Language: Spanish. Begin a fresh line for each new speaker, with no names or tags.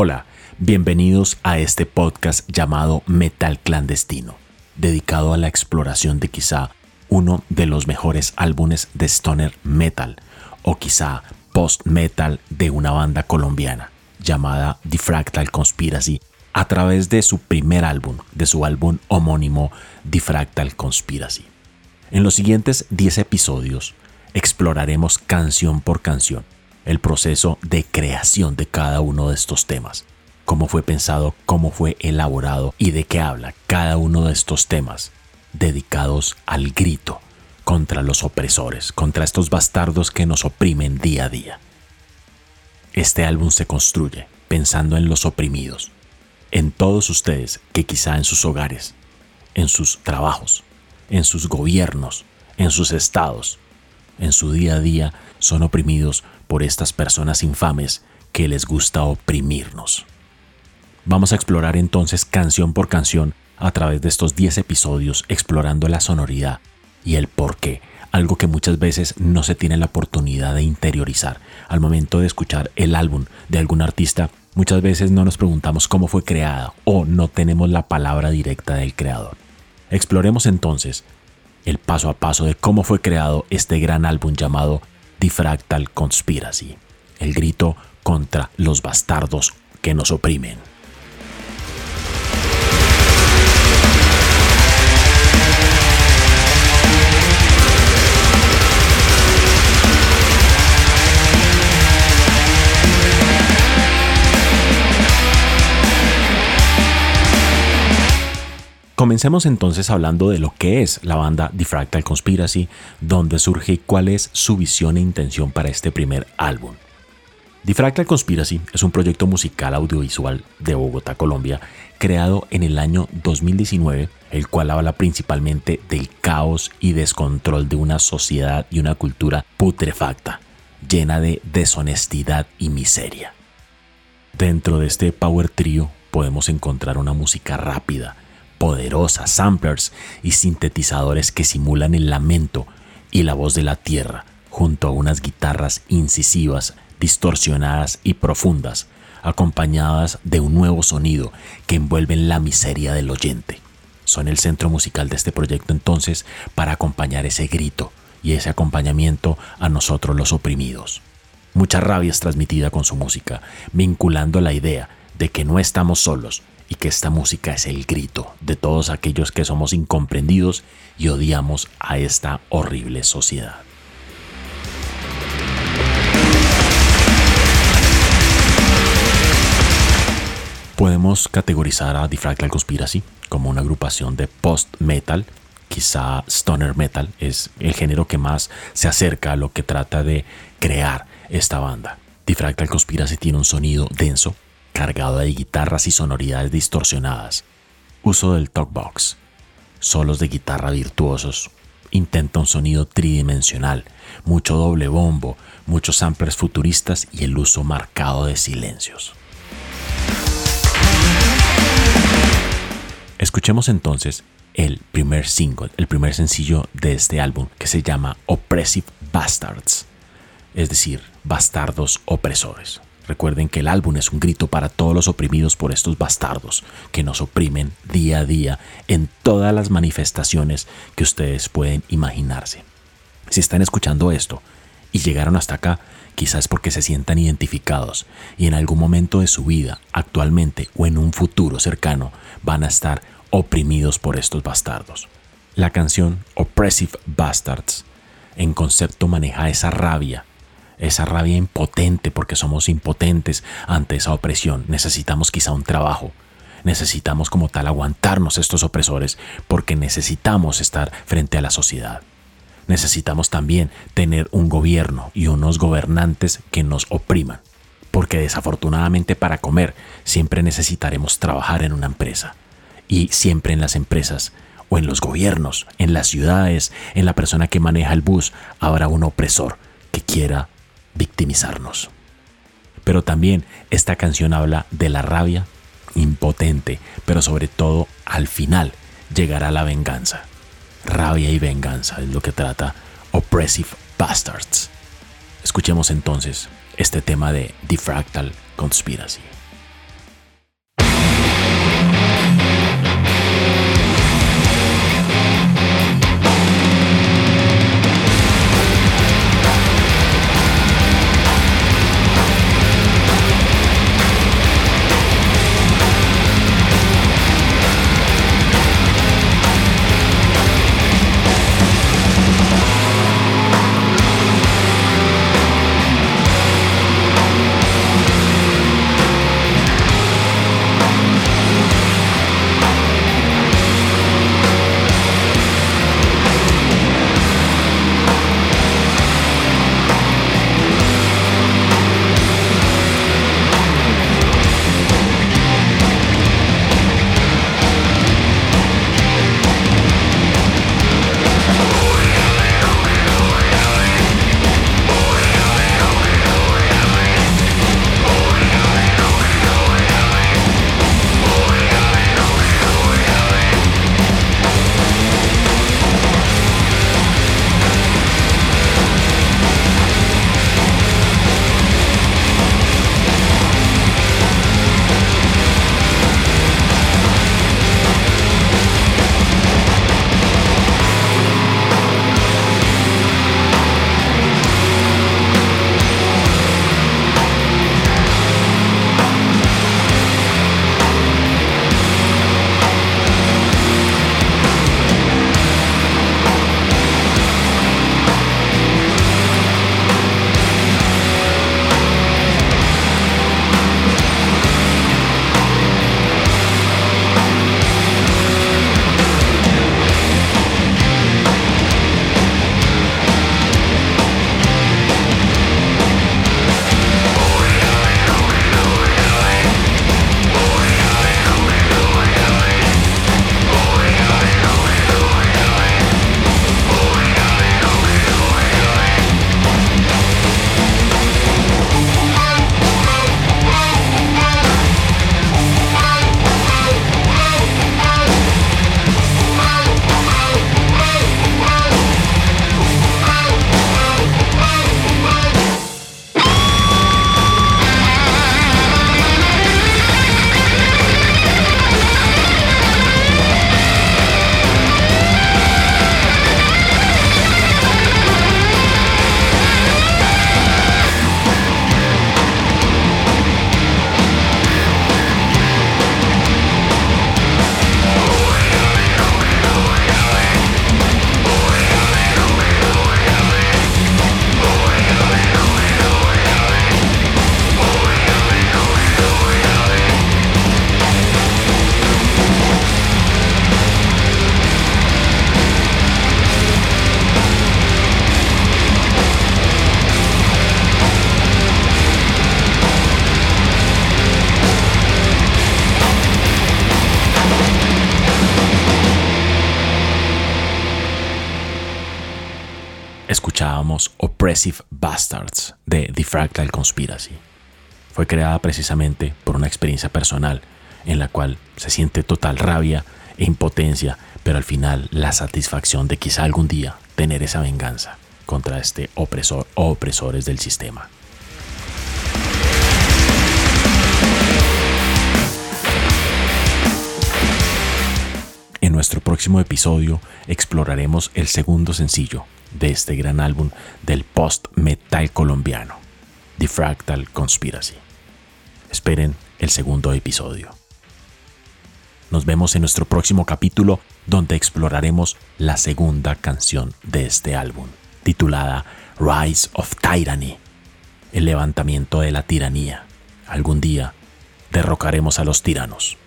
Hola, bienvenidos a este podcast llamado Metal Clandestino, dedicado a la exploración de quizá uno de los mejores álbumes de stoner metal o quizá post-metal de una banda colombiana llamada Diffractal Conspiracy a través de su primer álbum, de su álbum homónimo Diffractal Conspiracy. En los siguientes 10 episodios exploraremos canción por canción el proceso de creación de cada uno de estos temas, cómo fue pensado, cómo fue elaborado y de qué habla cada uno de estos temas dedicados al grito contra los opresores, contra estos bastardos que nos oprimen día a día. Este álbum se construye pensando en los oprimidos, en todos ustedes que quizá en sus hogares, en sus trabajos, en sus gobiernos, en sus estados, en su día a día son oprimidos por estas personas infames que les gusta oprimirnos. Vamos a explorar entonces canción por canción a través de estos 10 episodios explorando la sonoridad y el por qué, algo que muchas veces no se tiene la oportunidad de interiorizar. Al momento de escuchar el álbum de algún artista, muchas veces no nos preguntamos cómo fue creada o no tenemos la palabra directa del creador. Exploremos entonces el paso a paso de cómo fue creado este gran álbum llamado Diffractal Conspiracy, el grito contra los bastardos que nos oprimen. Comencemos entonces hablando de lo que es la banda Diffractal Conspiracy, dónde surge cuál es su visión e intención para este primer álbum. Diffractal Conspiracy es un proyecto musical audiovisual de Bogotá, Colombia, creado en el año 2019, el cual habla principalmente del caos y descontrol de una sociedad y una cultura putrefacta, llena de deshonestidad y miseria. Dentro de este power trio podemos encontrar una música rápida, poderosas samplers y sintetizadores que simulan el lamento y la voz de la tierra, junto a unas guitarras incisivas, distorsionadas y profundas, acompañadas de un nuevo sonido que envuelven la miseria del oyente. Son el centro musical de este proyecto entonces para acompañar ese grito y ese acompañamiento a nosotros los oprimidos. Mucha rabia es transmitida con su música, vinculando la idea de que no estamos solos y que esta música es el grito de todos aquellos que somos incomprendidos y odiamos a esta horrible sociedad. Podemos categorizar a Diffractal Conspiracy como una agrupación de post-metal, quizá stoner metal es el género que más se acerca a lo que trata de crear esta banda. Diffractal Conspiracy tiene un sonido denso, cargado de guitarras y sonoridades distorsionadas. Uso del talkbox, solos de guitarra virtuosos. Intenta un sonido tridimensional, mucho doble bombo, muchos samplers futuristas y el uso marcado de silencios. Escuchemos entonces el primer single, el primer sencillo de este álbum que se llama Oppressive Bastards, es decir, bastardos opresores. Recuerden que el álbum es un grito para todos los oprimidos por estos bastardos que nos oprimen día a día en todas las manifestaciones que ustedes pueden imaginarse. Si están escuchando esto y llegaron hasta acá, quizás porque se sientan identificados y en algún momento de su vida, actualmente o en un futuro cercano, van a estar oprimidos por estos bastardos. La canción Oppressive Bastards en concepto maneja esa rabia esa rabia impotente porque somos impotentes ante esa opresión. Necesitamos quizá un trabajo. Necesitamos como tal aguantarnos estos opresores porque necesitamos estar frente a la sociedad. Necesitamos también tener un gobierno y unos gobernantes que nos opriman. Porque desafortunadamente para comer siempre necesitaremos trabajar en una empresa. Y siempre en las empresas o en los gobiernos, en las ciudades, en la persona que maneja el bus, habrá un opresor que quiera victimizarnos. Pero también esta canción habla de la rabia impotente, pero sobre todo al final llegará la venganza. Rabia y venganza es lo que trata Oppressive Bastards. Escuchemos entonces este tema de Diffractal Conspiracy. Escuchábamos Oppressive Bastards de The Fractal Conspiracy. Fue creada precisamente por una experiencia personal en la cual se siente total rabia e impotencia, pero al final la satisfacción de quizá algún día tener esa venganza contra este opresor o opresores del sistema. En nuestro próximo episodio exploraremos el segundo sencillo de este gran álbum del post-metal colombiano, The Fractal Conspiracy. Esperen el segundo episodio. Nos vemos en nuestro próximo capítulo donde exploraremos la segunda canción de este álbum, titulada Rise of Tyranny, el levantamiento de la tiranía. Algún día derrocaremos a los tiranos.